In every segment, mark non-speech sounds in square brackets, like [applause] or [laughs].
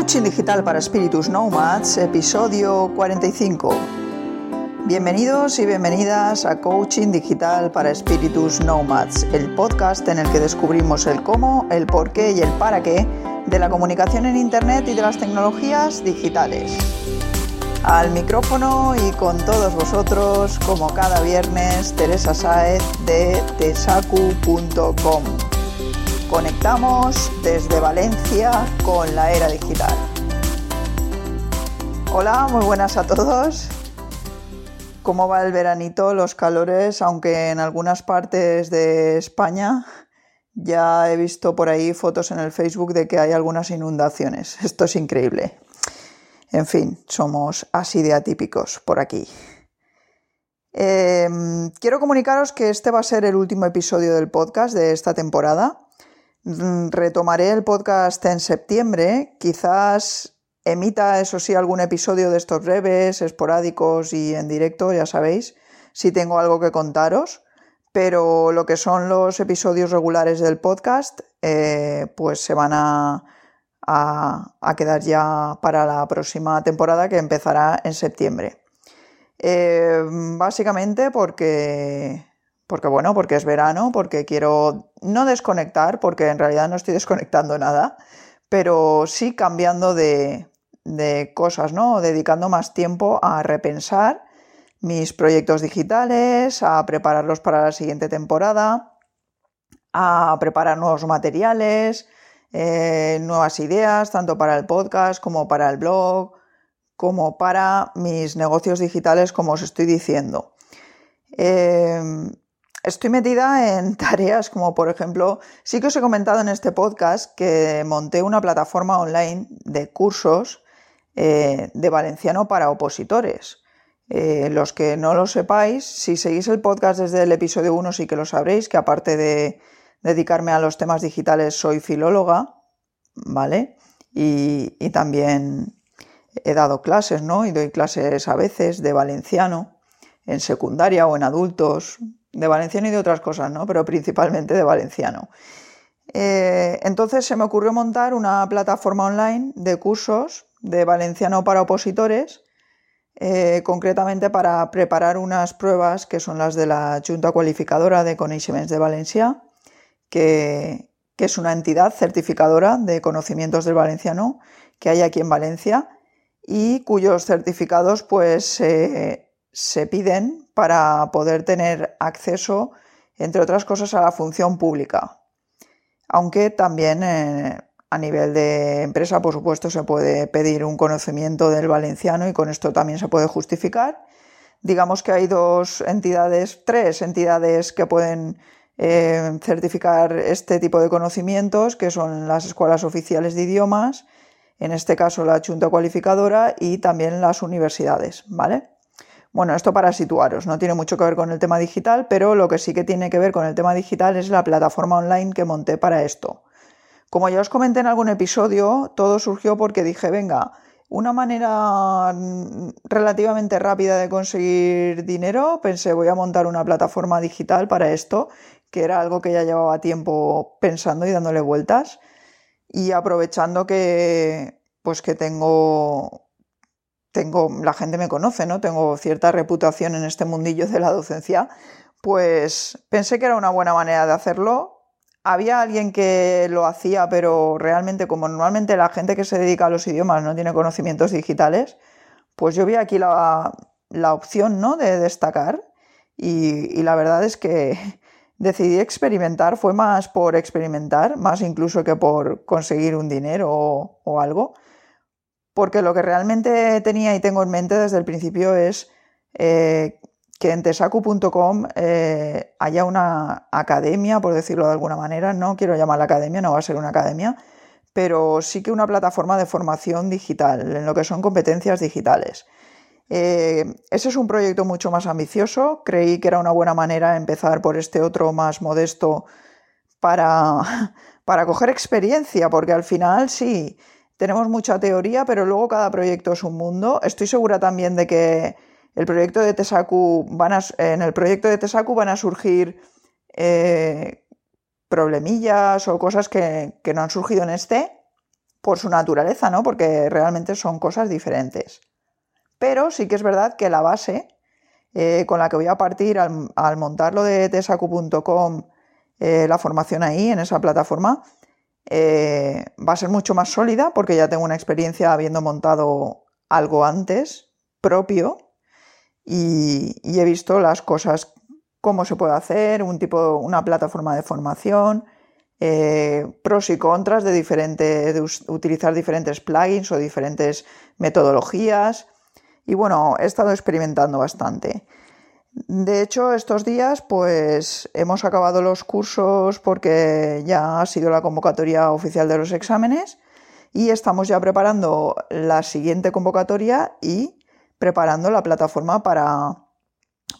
Coaching Digital para Espíritus Nomads, episodio 45. Bienvenidos y bienvenidas a Coaching Digital para Espíritus Nomads, el podcast en el que descubrimos el cómo, el por qué y el para qué de la comunicación en Internet y de las tecnologías digitales. Al micrófono y con todos vosotros, como cada viernes, Teresa Saez de tesacu.com. Conectamos desde Valencia con la era digital. Hola, muy buenas a todos. ¿Cómo va el veranito, los calores? Aunque en algunas partes de España ya he visto por ahí fotos en el Facebook de que hay algunas inundaciones. [laughs] Esto es increíble. En fin, somos así de atípicos por aquí. Em, quiero comunicaros que este va a ser el último episodio del podcast de esta temporada. Mm, retomaré el podcast en septiembre, quizás emita, eso sí, algún episodio de estos breves, esporádicos y en directo, ya sabéis, si tengo algo que contaros, pero lo que son los episodios regulares del podcast, eh, pues se van a, a, quedar ya para la próxima temporada que empezará en septiembre. Eh, básicamente porque porque bueno, porque es verano, porque quiero no desconectar, porque en realidad no estoy [laughs] desconectando nada, pero sí cambiando de, cosas, ¿no? Dedicando más tiempo a repensar mis proyectos digitales, a prepararlos para la siguiente temporada, a preparar nuevos materiales, eh, nuevas ideas, tanto para el podcast como para el blog, como para mis negocios digitales, como os estoy diciendo. Eh, Estoy metida en [laughs] tareas como, por ejemplo, sí que os he comentado en este podcast que monté una plataforma online de cursos eh, de valenciano para opositores. Eh, los que no lo sepáis, si seguís el podcast desde el episodio 1 sí que lo sabréis, que aparte de dedicarme a los temas digitales soy filóloga, ¿vale? Y, y también he dado clases, ¿no? Y doy clases a veces de valenciano en secundaria o en adultos, de valenciano y de otras cosas, ¿no? Pero principalmente de valenciano. Eh, entonces se me ocurrió montar una plataforma online de cursos de valenciano para opositores, eh, concretamente para preparar unas pruebas que son las de la Junta Cualificadora de Coneixements de Valencia, que, es una entidad certificadora de conocimientos del valenciano que hay aquí en Valencia y cuyos certificados pues se piden para poder tener acceso, entre otras cosas, a la función pública. Aunque también eh, a nivel de empresa, por supuesto, se puede pedir un conocimiento del valenciano y con esto también se puede justificar. Digamos que hay dos entidades, tres entidades que pueden eh, certificar este tipo de conocimientos, que son las escuelas oficiales de idiomas, en este caso la Junta Cualificadora y también las universidades, ¿vale? Bueno, esto para situaros, no tiene mucho que ver con el tema digital, pero lo que sí que tiene que ver con el tema digital es la plataforma online que monté para esto. Como ya os comenté en algún episodio, todo surgió porque dije, venga, una manera mm, relativamente rápida de conseguir dinero, pensé, voy a montar una plataforma digital para esto, que era algo que ya llevaba tiempo pensando y dándole vueltas, y aprovechando que, pues que tengo tengo, la gente me conoce, ¿no? Tengo cierta reputación en este mundillo de la docencia, pues pensé que era una buena manera de hacerlo. Había alguien que lo hacía, pero realmente como normalmente la gente que se dedica a los idiomas no tiene conocimientos digitales, pues yo vi aquí la, opción, ¿no? De destacar y, la verdad es que [laughs] decidí experimentar, fue más por experimentar, más incluso que por conseguir un dinero o algo porque lo que realmente tenía y tengo en mente desde el principio es eh, que en tesacu.com eh, haya una academia, por decirlo de alguna manera, no quiero llamarla academia, no va a ser una academia, pero sí que una plataforma de formación digital, en lo que son competencias digitales. Eh, ese es un proyecto mucho más ambicioso, creí que era una buena manera empezar por este otro más modesto para, [laughs] para coger experiencia, porque al final sí, tenemos mucha teoría, pero luego cada proyecto es un mundo. Estoy segura también de que el proyecto de Tesacu en el proyecto de Tesacu van a surgir eh, problemillas o cosas que, no han surgido en este, por su naturaleza, ¿no? Porque realmente son cosas diferentes. Pero sí que es verdad que la base eh, con la que voy a partir al, al montar de tesacu.com, eh, la formación ahí, en esa plataforma, eh, va a ser mucho más sólida porque ya tengo una experiencia habiendo montado algo antes propio y, he visto las cosas, cómo se puede hacer, un tipo, una plataforma de formación, pros y contras de, diferente, de utilizar diferentes plugins o diferentes metodologías. Y bueno, he estado experimentando bastante. De hecho, estos días pues hemos acabado los cursos porque ya ha sido la convocatoria oficial de los exámenes y estamos ya preparando la siguiente convocatoria y preparando la plataforma para,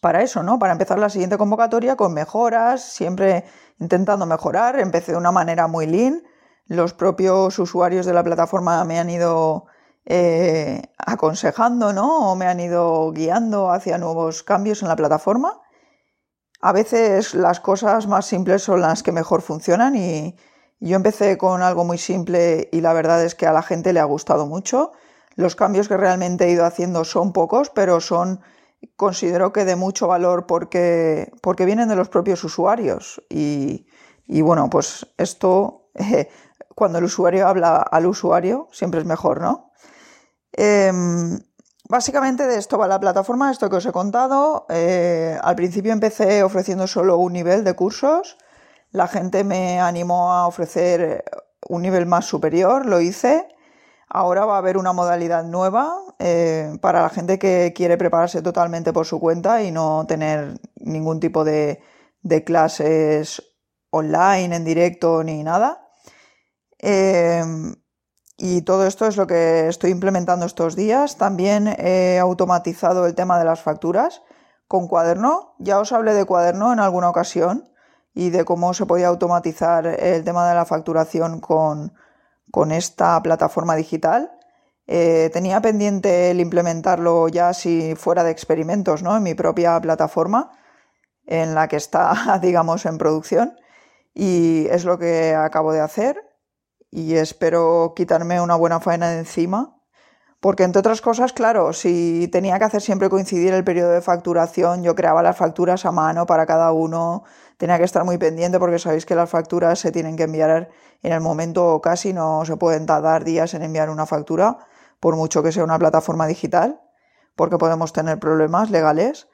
para eso, ¿no? Para empezar la siguiente convocatoria con mejoras, siempre intentando mejorar. Empecé de una manera muy lean. Los propios usuarios de la plataforma me han ido eh, aconsejando, ¿no? O me han ido guiando hacia nuevos cambios en la plataforma. A veces las cosas más simples son las que mejor funcionan y yo empecé con algo muy simple y la verdad es que a la gente le ha gustado mucho. Los cambios que realmente he ido haciendo son pocos, pero son, considero que de mucho valor porque, porque vienen de los propios usuarios. Y, bueno, pues esto, [laughs] cuando el usuario habla al usuario, siempre es mejor, ¿no? Em, básicamente de esto va la plataforma, esto que os he contado. Eh, al principio empecé ofreciendo solo un nivel de cursos. La gente me animó a ofrecer un nivel más superior, lo hice. Ahora va a haber una modalidad nueva eh, para la gente que quiere prepararse totalmente por su cuenta y no tener ningún tipo de, clases online, en directo ni nada. Em, y todo esto es lo que estoy implementando estos días. También he automatizado el tema de las facturas con cuaderno. Ya os hablé de cuaderno en alguna ocasión y de cómo se podía automatizar el tema de la facturación con, esta plataforma digital. Eh, tenía pendiente el implementarlo ya si fuera de experimentos, ¿no? En mi propia plataforma, en la que está, [laughs] digamos, en producción. Y es lo que acabo de hacer y espero quitarme una buena faena de encima. Porque entre otras cosas, claro, si tenía que hacer siempre coincidir el periodo de facturación, yo creaba las facturas a mano para cada uno, tenía que estar muy pendiente porque sabéis que las facturas se tienen que enviar en el momento casi, no se pueden tardar días en enviar una factura, por mucho que sea una plataforma digital, porque podemos tener problemas legales.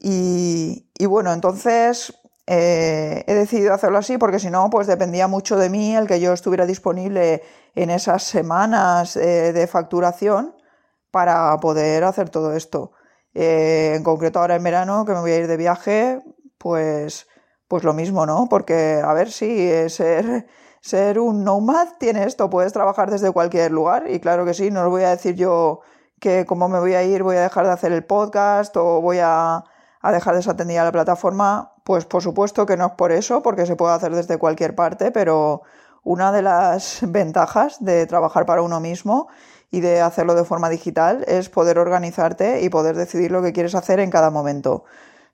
Y, y bueno, entonces eh, he decidido hacerlo así porque si no, pues dependía mucho de mí el que yo estuviera disponible en esas semanas eh, de facturación para poder hacer todo esto. Eh, en concreto ahora en verano que me voy a ir de viaje, pues, pues lo mismo, ¿no? Porque, a ver, si ser, ser un nomad tiene esto, puedes trabajar desde cualquier lugar y claro que sí, no os voy a decir yo que como me voy a ir voy a dejar de hacer el podcast o voy a a dejar desatendida la plataforma, pues por supuesto que no es por eso, porque se puede hacer desde cualquier parte, pero una de las [laughs] ventajas de trabajar para uno mismo y de hacerlo de forma digital es poder organizarte y poder decidir lo que quieres hacer en cada momento.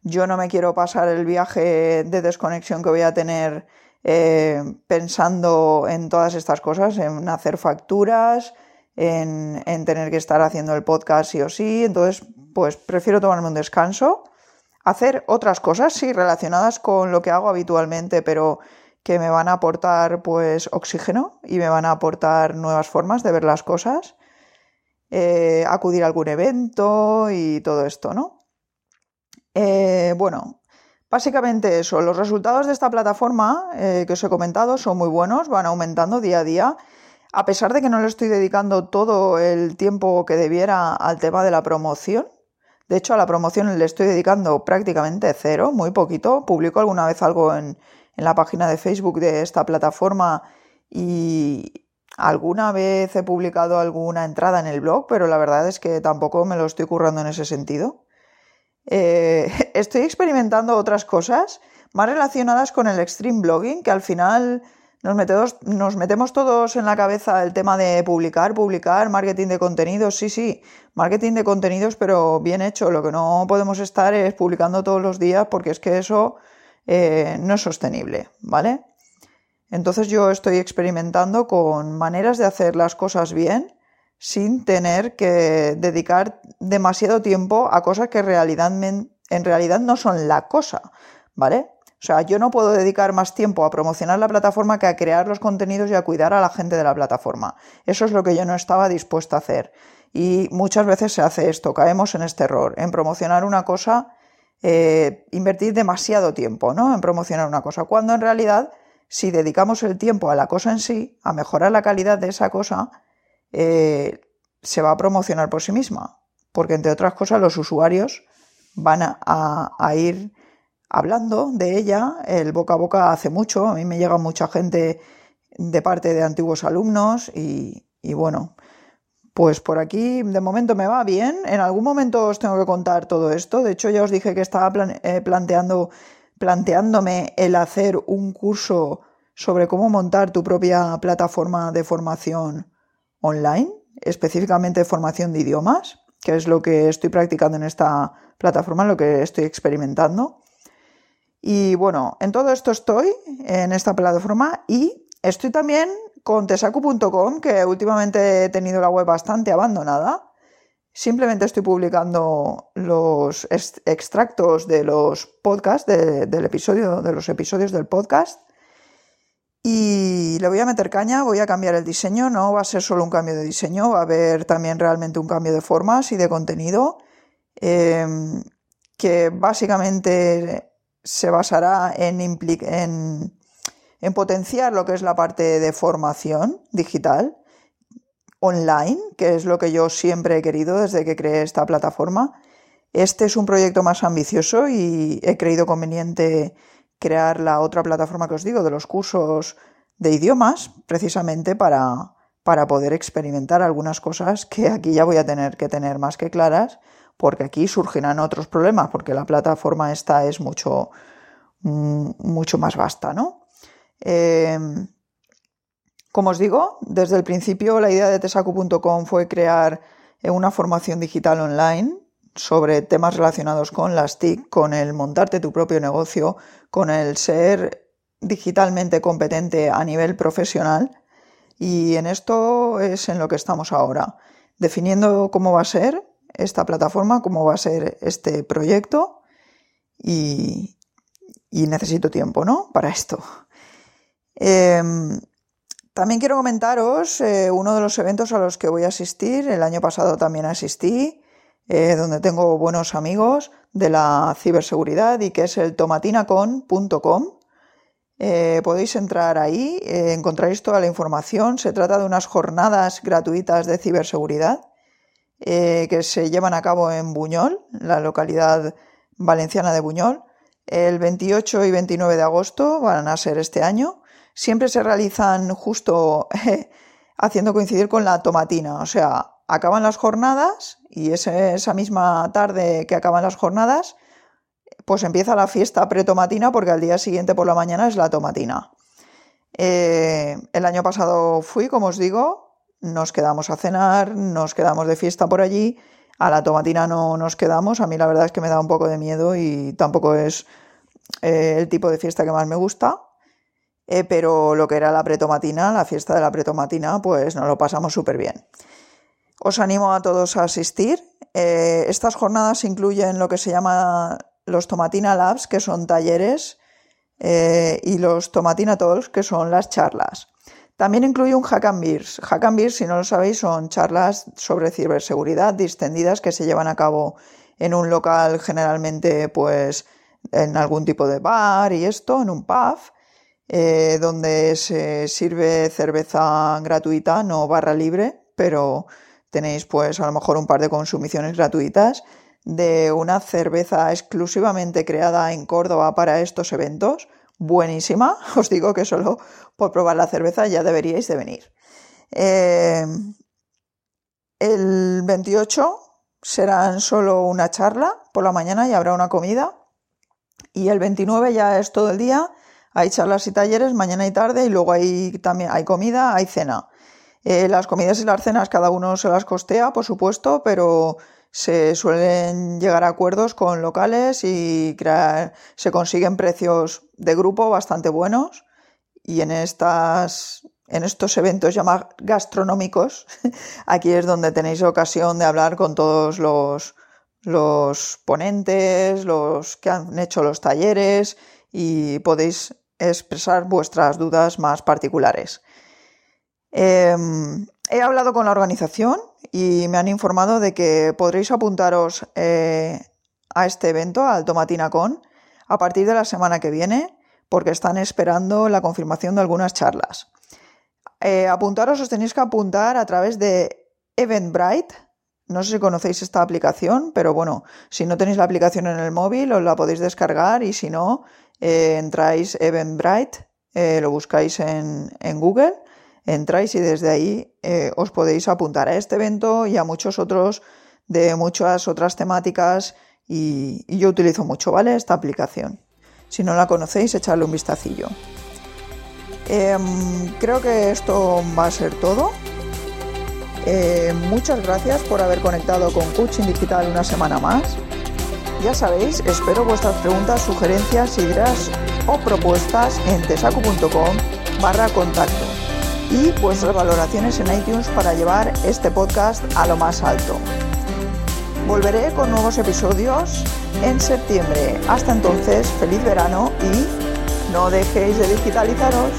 Yo no me quiero pasar el viaje de desconexión que voy a tener eh, pensando en todas estas cosas, en hacer facturas, en, en tener que estar haciendo el podcast sí o sí. Entonces, pues prefiero tomarme un descanso hacer otras cosas, sí, relacionadas con lo que hago habitualmente, pero que me van a aportar pues oxígeno y me van a aportar nuevas formas de ver las cosas, eh, acudir a algún evento y todo esto, ¿no? Eh, bueno, básicamente eso, los resultados de esta plataforma eh, que os he comentado son muy buenos, van aumentando día a día. A pesar de que no le estoy dedicando todo el tiempo que debiera al tema de la promoción, de hecho, a la promoción le estoy dedicando prácticamente cero, muy poquito. Publico alguna vez algo en, la página de Facebook de esta plataforma y alguna vez he publicado alguna entrada en el blog, pero la verdad es que tampoco me lo estoy currando en ese sentido. Eh, [laughs] estoy experimentando otras cosas más relacionadas con el extreme blogging, que al final nos metemos, nos metemos todos en la cabeza el tema de publicar, publicar, marketing de contenidos, sí, sí, marketing de contenidos, pero bien hecho. Lo que no podemos estar es publicando todos los días porque es que eso eh, no es sostenible, ¿vale? Entonces yo estoy experimentando con maneras de hacer las cosas bien sin tener que dedicar demasiado tiempo a cosas que en realidad no son la cosa, ¿vale? O sea, yo no puedo dedicar más tiempo a promocionar la plataforma que a crear los contenidos y a cuidar a la gente de la plataforma. Eso es lo que yo no estaba dispuesta a hacer. Y muchas veces se hace esto, caemos en este error, en promocionar una cosa, eh, invertir demasiado tiempo, ¿no? En promocionar una cosa, cuando en realidad, si dedicamos el tiempo a la cosa en sí, a mejorar la calidad de esa cosa, eh, se va a promocionar por sí misma, porque entre otras cosas los usuarios van a, ir hablando de ella, el boca a boca hace mucho, a mí me llega mucha gente de parte de antiguos alumnos y, bueno, pues por aquí de momento me va bien, en algún momento os tengo que contar todo esto, de hecho ya os dije que estaba eh, planteando, planteándome el hacer un curso sobre cómo montar tu propia plataforma de formación online, específicamente formación de idiomas, que es lo que estoy practicando en esta plataforma, lo que estoy experimentando. Y bueno, en todo esto estoy, en esta plataforma, y estoy también con tesacu.com, que últimamente he tenido la web bastante abandonada. Simplemente estoy publicando los extractos de los podcasts, del episodio, de los episodios del podcast y le voy a meter caña, voy a cambiar el diseño, no va a ser solo un cambio de diseño, va a haber también realmente un cambio de formas y de contenido, em, que básicamente se basará en, en, en potenciar lo que es la parte de formación digital online, que es lo que yo siempre he querido desde que creé esta plataforma. Este es un proyecto más ambicioso y he creído conveniente crear la otra plataforma que os digo de los cursos de idiomas, precisamente para, para poder experimentar algunas cosas que aquí ya voy a tener que tener más que claras, porque aquí surgirán otros problemas, porque la plataforma esta es mucho, mm, mucho más vasta, ¿no? Em, como os digo, desde el principio la idea de tesacu.com fue crear una formación digital online sobre temas relacionados con las TIC, con el montarte tu propio negocio, con el ser digitalmente competente a nivel profesional. Y en esto es en lo que estamos ahora, definiendo cómo va a ser esta plataforma, cómo va a ser este proyecto y, necesito tiempo, ¿no? Para esto. Em, también quiero comentaros eh, uno de los eventos a los que voy a asistir. El año pasado también asistí. Eh, donde tengo buenos amigos de la ciberseguridad y que es el tomatinacon.com. Eh, podéis entrar ahí, encontraréis toda la información. Se trata de unas jornadas gratuitas de ciberseguridad que se llevan a cabo en Buñol, la localidad valenciana de Buñol. El 28 y 29 de agosto van a ser este año. Siempre se realizan justo haciendo coincidir con la tomatina, o sea, acaban las jornadas y esa misma tarde que acaban las jornadas, pues empieza la fiesta pretomatina porque al día siguiente por la mañana es la tomatina. Eh, el año pasado fui, como os digo, nos quedamos a cenar, nos quedamos de fiesta por allí, a la tomatina no nos quedamos, a mí la verdad es que me da un poco de miedo y tampoco es eh, el tipo de fiesta que más me gusta, eh, pero lo que era la pretomatina, la fiesta de la pretomatina, pues nos lo pasamos súper bien. Os animo a todos a asistir. Eh, estas jornadas incluyen lo que se llama los Tomatina Labs, que son talleres, y los Tomatina Talks, que son las charlas. También incluye un Hack and Beers. Hack and Beers, si no lo sabéis, son charlas sobre ciberseguridad distendidas que se llevan a cabo en un local generalmente pues en algún tipo de bar y esto, en un pub, eh, donde se sirve cerveza gratuita, no barra libre, pero tenéis pues a lo mejor un par de consumiciones gratuitas de una cerveza exclusivamente creada en Córdoba para estos eventos. Buenísima, [laughs] os digo que solo por probar la cerveza ya deberíais de venir. Eh, el 28 serán solo una charla por la mañana y habrá una comida. Y el 29 ya es todo el día, hay charlas y talleres mañana y tarde y luego hay también hay comida, hay cena. Eh, las comidas y las cenas cada uno se las costea, por supuesto, pero se suelen llegar a acuerdos con locales y se consiguen precios de grupo bastante buenos y en, estas, en estos eventos llamados gastronómicos, [laughs] aquí es donde tenéis ocasión de hablar con todos los, los ponentes, los que han hecho los talleres y podéis expresar vuestras dudas más particulares. Em, he hablado con la organización y me han informado de que podréis apuntaros eh, a este evento, al TomatinaCon, a partir de la semana que viene, porque están esperando la confirmación de algunas charlas. Eh, apuntaros, os tenéis que apuntar a través de Eventbrite. No sé si conocéis esta aplicación, pero bueno, si no tenéis la aplicación en el móvil, os la podéis descargar y si no, eh, entráis Eventbrite, eh, lo buscáis en, Google, entráis y desde ahí os podéis apuntar a este evento y a muchos otros de muchas otras temáticas y, yo utilizo mucho, ¿vale? Esta aplicación. Si no la conocéis, echadle un vistacillo. Em, creo que esto va a ser todo. Eh, muchas gracias por haber conectado con Coaching Digital una semana más. Ya sabéis, espero vuestras preguntas, sugerencias, ideas o propuestas en tesacu.com barra contacto y vuestras valoraciones en iTunes para llevar este podcast a lo más alto. Volveré con nuevos episodios en septiembre. Hasta entonces, feliz verano y no dejéis de digitalizaros.